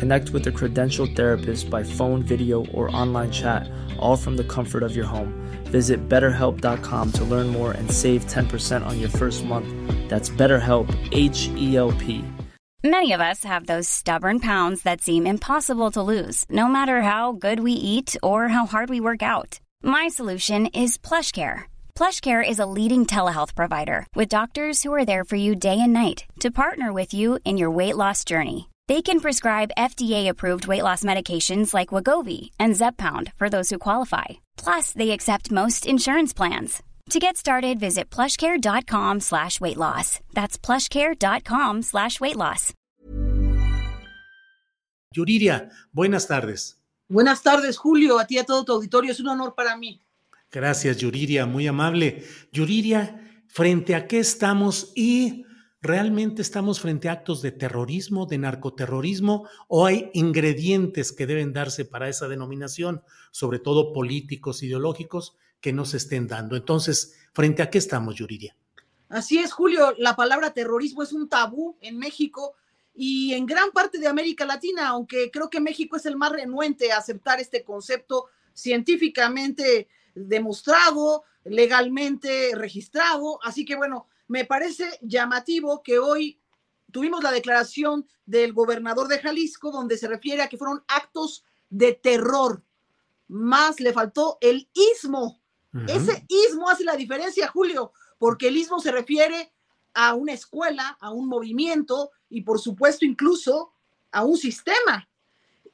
Connect with a credentialed therapist by phone, video, or online chat, all from the comfort of your home. Visit betterhelp.com to learn more and save 10% on your first month. That's BetterHelp, H E L P. Many of us have those stubborn pounds that seem impossible to lose, no matter how good we eat or how hard we work out. My solution is PlushCare. PlushCare is a leading telehealth provider with doctors who are there for you day and night to partner with you in your weight loss journey. They can prescribe FDA-approved weight loss medications like Wagovi and Zepbound for those who qualify. Plus, they accept most insurance plans. To get started, visit plushcare.com slash weight loss. That's plushcare.com slash weight loss. Yuriria, buenas tardes. Buenas tardes, Julio. A ti y a todo tu auditorio. Es un honor para mí. Gracias, Yuriria, muy amable. Yuriria, ¿frente a qué estamos y ¿Realmente estamos frente a actos de terrorismo, de narcoterrorismo, o hay ingredientes que deben darse para esa denominación, sobre todo políticos, ideológicos, que no se estén dando? Entonces, ¿frente a qué estamos, Yuriria? Así es, Julio. La palabra terrorismo es un tabú en México y en gran parte de América Latina, aunque creo que México es el más renuente a aceptar este concepto científicamente demostrado, legalmente registrado. Así que bueno, me parece llamativo que hoy tuvimos la declaración del gobernador de Jalisco donde se refiere a que fueron actos de terror. Más le faltó el ismo. Ese ismo hace la diferencia, Julio, porque el ismo se refiere a una escuela, a un movimiento y por supuesto incluso a un sistema.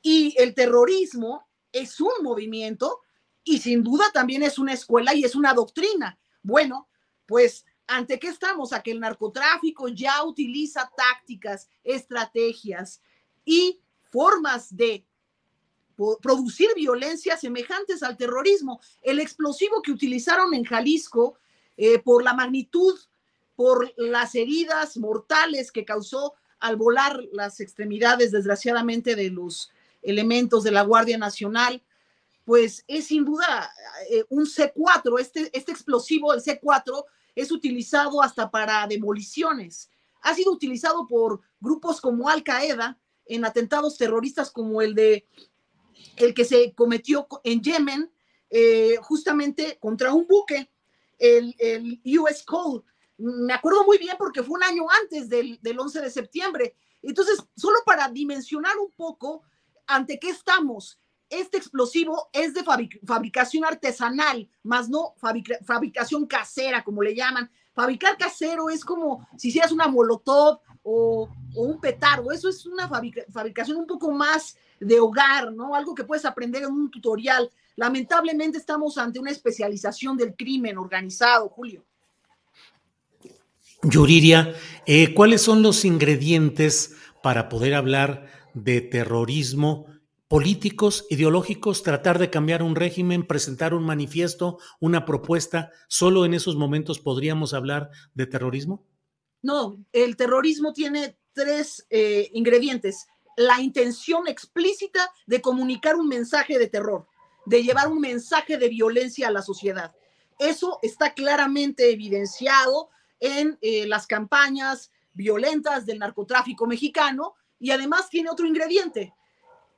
Y el terrorismo es un movimiento y sin duda también es una escuela y es una doctrina. Bueno, pues ¿Ante qué estamos? A que el narcotráfico ya utiliza tácticas, estrategias y formas de producir violencia semejantes al terrorismo. El explosivo que utilizaron en Jalisco eh, por la magnitud, por las heridas mortales que causó al volar las extremidades, desgraciadamente, de los elementos de la Guardia Nacional, pues es sin duda eh, un C4, este, este explosivo, el C4, es utilizado hasta para demoliciones. Ha sido utilizado por grupos como Al Qaeda en atentados terroristas como el de el que se cometió en Yemen, eh, justamente contra un buque, el, el, US Cole. Me acuerdo muy bien porque fue un año antes del, del 11 de septiembre. Entonces, solo para dimensionar un poco ante qué estamos, este explosivo es de fabricación artesanal, más no fabricación casera, como le llaman. Fabricar casero es como si hicieras una molotov o, un petardo. Eso es una fabricación un poco más de hogar, ¿no? Algo que puedes aprender en un tutorial. Lamentablemente estamos ante una especialización del crimen organizado, Julio. Yuriria, eh, ¿cuáles son los ingredientes para poder hablar de terrorismo? Políticos, ideológicos, tratar de cambiar un régimen, presentar un manifiesto, una propuesta, ¿solo en esos momentos podríamos hablar de terrorismo? No, el terrorismo tiene tres eh, ingredientes. La intención explícita de comunicar un mensaje de terror, de llevar un mensaje de violencia a la sociedad. Eso está claramente evidenciado en eh, las campañas violentas del narcotráfico mexicano y además tiene otro ingrediente,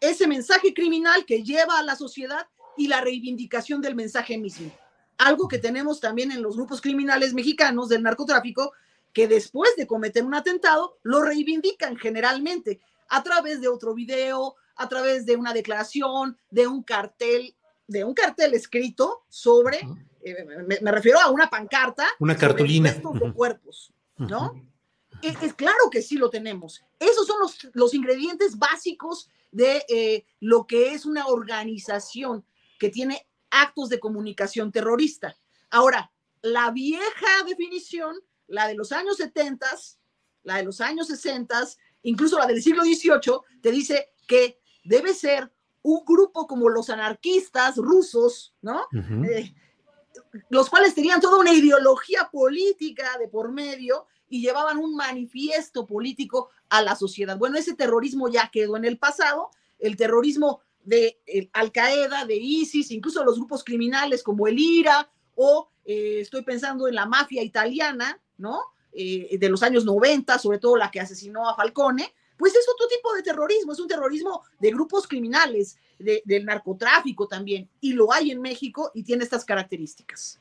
ese mensaje criminal que lleva a la sociedad y la reivindicación del mensaje mismo. Algo que tenemos también en los grupos criminales mexicanos del narcotráfico, que después de cometer un atentado lo reivindican generalmente a través de otro video, a través de una declaración, de un cartel, de un cartel escrito sobre, eh, me, refiero a una pancarta, una cartulina de cuerpos, ¿no? Es, claro que sí lo tenemos. Esos son los, los ingredientes básicos de eh, lo que es una organización que tiene actos de comunicación terrorista. Ahora, la vieja definición, la de los años 70, la de los años 60, incluso la del siglo XVIII, te dice que debe ser un grupo como los anarquistas rusos, ¿no? Eh, los cuales tenían toda una ideología política de por medio y llevaban un manifiesto político a la sociedad. Bueno, ese terrorismo ya quedó en el pasado, el terrorismo de eh, Al Qaeda, de ISIS, incluso los grupos criminales como el IRA o eh, estoy pensando en la mafia italiana, ¿no? Eh, de los años 90, sobre todo la que asesinó a Falcone, pues es otro tipo de terrorismo, es un terrorismo de grupos criminales, del narcotráfico también, y lo hay en México y tiene estas características.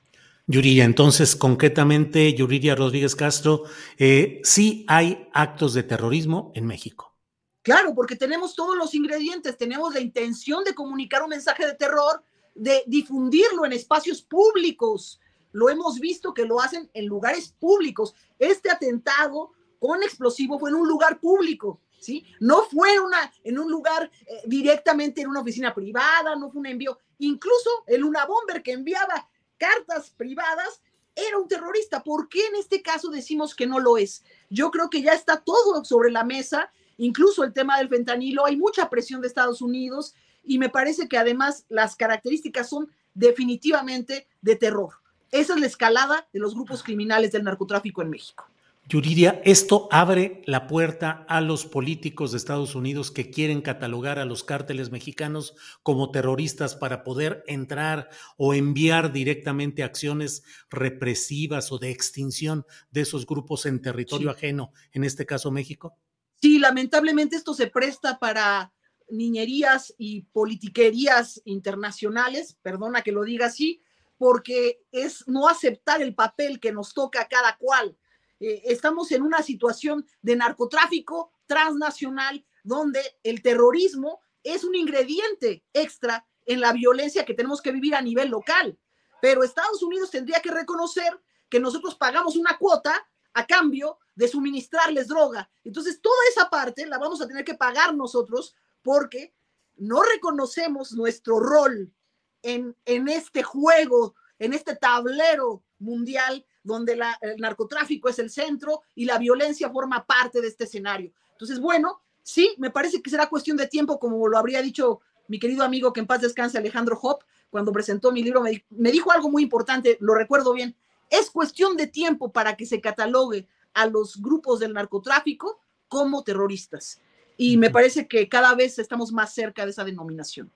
Yuriria, entonces, concretamente, Yuriria Rodríguez Castro, eh, sí hay actos de terrorismo en México. Claro, porque tenemos todos los ingredientes, tenemos la intención de comunicar un mensaje de terror, de difundirlo en espacios públicos. Lo hemos visto que lo hacen en lugares públicos. Este atentado con explosivo fue en un lugar público. ¿sí? No fue una, en un lugar eh, directamente en una oficina privada, no fue un envío, incluso el una bomber que enviaba cartas privadas era un terrorista. ¿Por qué en este caso decimos que no lo es? Yo creo que ya está todo sobre la mesa, incluso el tema del fentanilo, hay mucha presión de Estados Unidos y me parece que además las características son definitivamente de terror. Esa es la escalada de los grupos criminales del narcotráfico en México. Yuridia, esto abre la puerta a los políticos de Estados Unidos que quieren catalogar a los cárteles mexicanos como terroristas para poder entrar o enviar directamente acciones represivas o de extinción de esos grupos en territorio ajeno, en este caso México. Sí, lamentablemente esto se presta para niñerías y politiquerías internacionales, perdona que lo diga así, porque es no aceptar el papel que nos toca a cada cual eh, estamos en una situación de narcotráfico transnacional donde el terrorismo es un ingrediente extra en la violencia que tenemos que vivir a nivel local. Pero Estados Unidos tendría que reconocer que nosotros pagamos una cuota a cambio de suministrarles droga. Entonces, toda esa parte la vamos a tener que pagar nosotros porque no reconocemos nuestro rol en, en este juego, en este tablero mundial donde el narcotráfico es el centro y la violencia forma parte de este escenario. Entonces, bueno, sí, me parece que será cuestión de tiempo, como lo habría dicho mi querido amigo que en paz descanse Alejandro Hop, cuando presentó mi libro, me, me dijo algo muy importante, lo recuerdo bien, es cuestión de tiempo para que se catalogue a los grupos del narcotráfico como terroristas. Y me parece que cada vez estamos más cerca de esa denominación.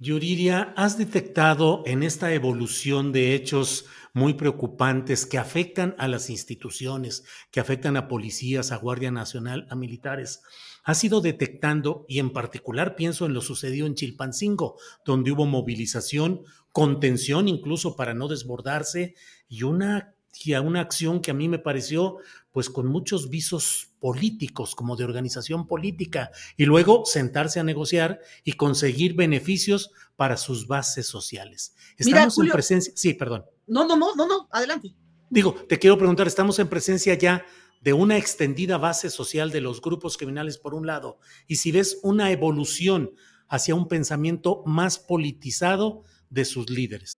Yuriria, ¿has detectado en esta evolución de hechos muy preocupantes que afectan a las instituciones, que afectan a policías, a Guardia Nacional, a militares? ¿Has ido detectando, y en particular pienso en lo sucedido en Chilpancingo, donde hubo movilización, contención incluso para no desbordarse y una y a una acción que a mí me pareció pues con muchos visos políticos, como de organización política, y luego sentarse a negociar y conseguir beneficios para sus bases sociales. Estamos en presencia, sí, perdón. No, no, no, no, no, adelante. Digo, te quiero preguntar, estamos en presencia ya de una extendida base social de los grupos criminales por un lado, y si ves una evolución hacia un pensamiento más politizado de sus líderes.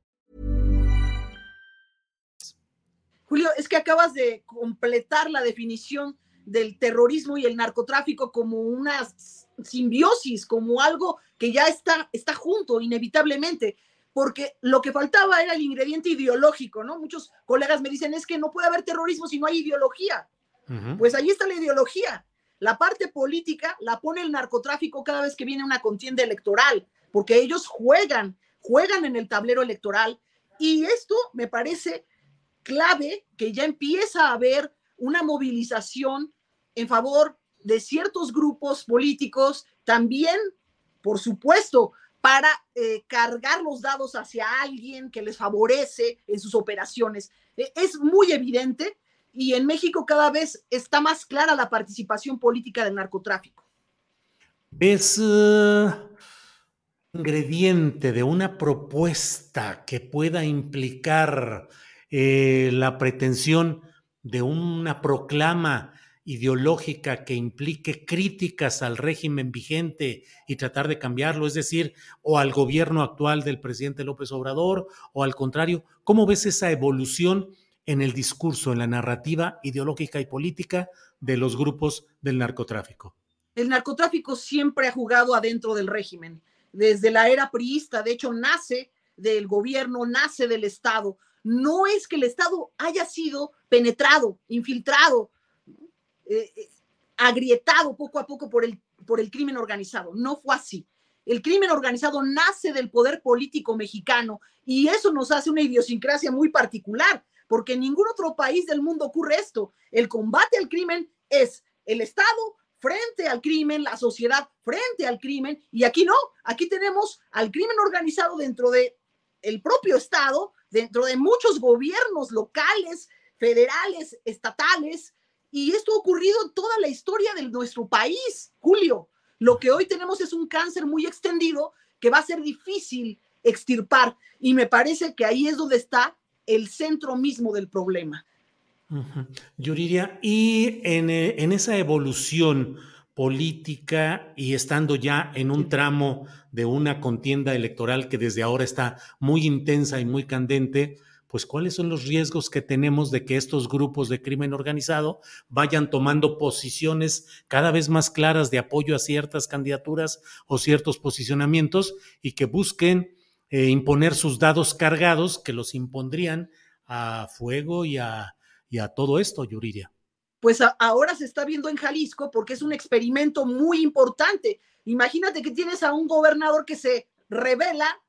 Julio, es que acabas de completar la definición del terrorismo y el narcotráfico como una simbiosis, como algo que ya está, está junto inevitablemente, porque lo que faltaba era el ingrediente ideológico, ¿no? Muchos colegas me dicen, es que no puede haber terrorismo si no hay ideología. Pues ahí está la ideología. La parte política la pone el narcotráfico cada vez que viene una contienda electoral, porque ellos juegan, juegan en el tablero electoral. Y esto me parece clave que ya empieza a haber una movilización en favor de ciertos grupos políticos, también, por supuesto, para eh, cargar los dados hacia alguien que les favorece en sus operaciones. E, es muy evidente y en México cada vez está más clara la participación política del narcotráfico. ¿Ves uh, ingrediente de una propuesta que pueda implicar eh, la pretensión de una proclama ideológica que implique críticas al régimen vigente y tratar de cambiarlo, es decir, o al gobierno actual del presidente López Obrador, o al contrario, ¿cómo ves esa evolución en el discurso, en la narrativa ideológica y política de los grupos del narcotráfico? El narcotráfico siempre ha jugado adentro del régimen, desde la era priista, de hecho nace del gobierno, nace del Estado. No es que el Estado haya sido penetrado, infiltrado, eh, eh, agrietado poco a poco por el, por el crimen organizado. No fue así. El crimen organizado nace del poder político mexicano y eso nos hace una idiosincrasia muy particular, porque en ningún otro país del mundo ocurre esto. El combate al crimen es el Estado frente al crimen, la sociedad frente al crimen, y aquí no, aquí tenemos al crimen organizado dentro de el propio Estado, dentro de muchos gobiernos locales, federales, estatales, y esto ha ocurrido en toda la historia de nuestro país, Julio. Lo que hoy tenemos es un cáncer muy extendido que va a ser difícil extirpar. Y me parece que ahí es donde está el centro mismo del problema. Yuriria, y en, eh, en, esa evolución política y estando ya en un tramo de una contienda electoral que desde ahora está muy intensa y muy candente, pues cuáles son los riesgos que tenemos de que estos grupos de crimen organizado vayan tomando posiciones cada vez más claras de apoyo a ciertas candidaturas o ciertos posicionamientos y que busquen eh, imponer sus dados cargados que los impondrían a fuego y a, y a todo esto, Yuriria. Pues ahora se está viendo en Jalisco porque es un experimento muy importante. Imagínate que tienes a un gobernador que se revela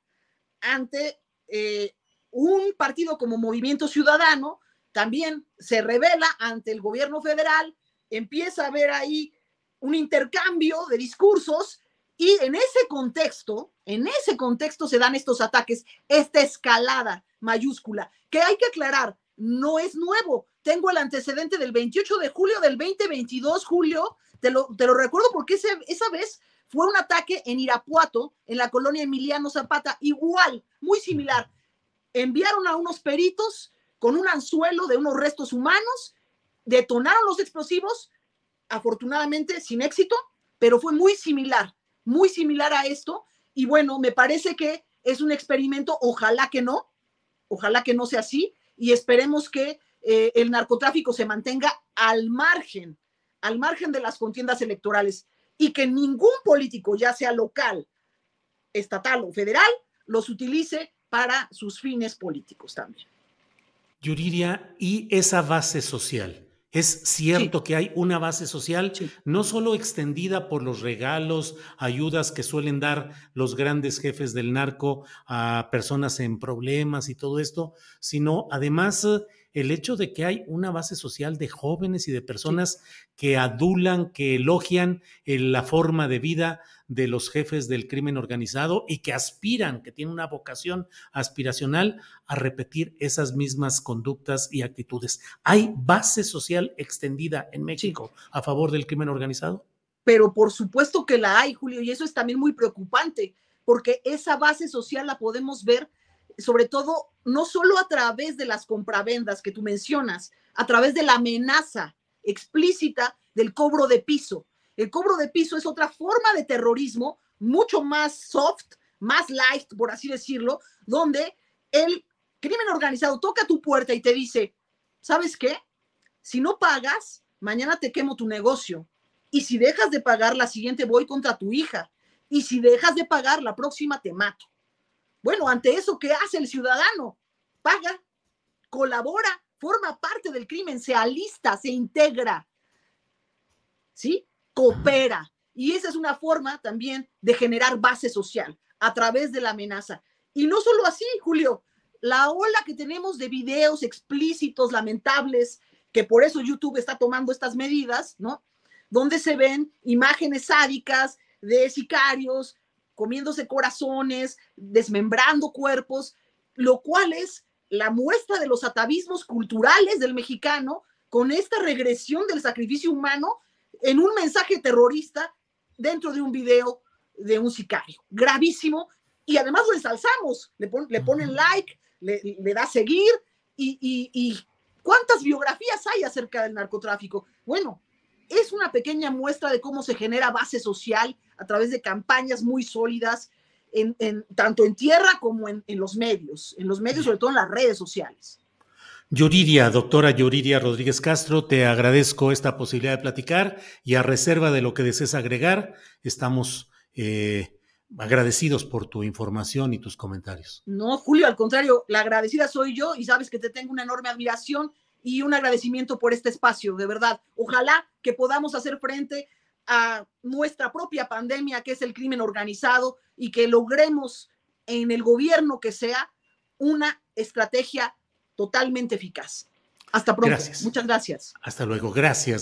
ante eh, un partido como Movimiento Ciudadano también se revela ante el gobierno federal, empieza a haber ahí un intercambio de discursos y en ese contexto, en ese contexto se dan estos ataques, esta escalada mayúscula, que hay que aclarar, no es nuevo. Tengo el antecedente del 28 de julio del 2022, Julio, te lo, te lo recuerdo porque esa vez fue un ataque en Irapuato, en la colonia Emiliano Zapata, igual, muy similar enviaron a unos peritos con un anzuelo de unos restos humanos, detonaron los explosivos, afortunadamente sin éxito, pero fue muy similar, muy similar a esto. Y bueno, me parece que es un experimento, ojalá que no, ojalá que no sea así, y esperemos que eh, el narcotráfico se mantenga al margen, al margen de las contiendas electorales, y que ningún político, ya sea local, estatal o federal, los utilice para sus fines políticos también. Yuriria, ¿y esa base social? Es cierto que hay una base social no solo extendida por los regalos, ayudas que suelen dar los grandes jefes del narco a personas en problemas y todo esto, sino además el hecho de que hay una base social de jóvenes y de personas que adulan, que elogian eh, la forma de vida de los jefes del crimen organizado y que aspiran, que tienen una vocación aspiracional a repetir esas mismas conductas y actitudes. ¿Hay base social extendida en México a favor del crimen organizado? Pero por supuesto que la hay, Julio, y eso es también muy preocupante, porque esa base social la podemos ver sobre todo, no solo a través de las compravendas que tú mencionas, a través de la amenaza explícita del cobro de piso. El cobro de piso es otra forma de terrorismo mucho más soft, más light, por así decirlo, donde el crimen organizado toca tu puerta y te dice, ¿sabes qué? Si no pagas, mañana te quemo tu negocio. Y si dejas de pagar, la siguiente voy contra tu hija. Y si dejas de pagar, la próxima te mato. Bueno, ante eso, ¿qué hace el ciudadano? Paga, colabora, forma parte del crimen, se alista, se integra. ¿Sí? coopera. Y esa es una forma también de generar base social a través de la amenaza. Y no solo así, Julio, la ola que tenemos de videos explícitos, lamentables, que por eso YouTube está tomando estas medidas, ¿no? Donde se ven imágenes sádicas de sicarios comiéndose corazones, desmembrando cuerpos, lo cual es la muestra de los atavismos culturales del mexicano con esta regresión del sacrificio humano en un mensaje terrorista dentro de un video de un sicario. Gravísimo. Y además lo ensalzamos, le, le ponen like, le, le da seguir y, y ¿cuántas biografías hay acerca del narcotráfico? Bueno, es una pequeña muestra de cómo se genera base social a través de campañas muy sólidas, en, tanto en tierra como en, los medios, en los medios, sobre todo en las redes sociales. Yuridia, doctora Yuridia Rodríguez Castro, te agradezco esta posibilidad de platicar y a reserva de lo que desees agregar, estamos eh, agradecidos por tu información y tus comentarios. No, Julio, al contrario, la agradecida soy yo y sabes que te tengo una enorme admiración y un agradecimiento por este espacio, de verdad. Ojalá que podamos hacer frente a nuestra propia pandemia, que es el crimen organizado, y que logremos en el gobierno que sea una estrategia totalmente eficaz. Hasta pronto. Muchas gracias. Hasta luego. Gracias.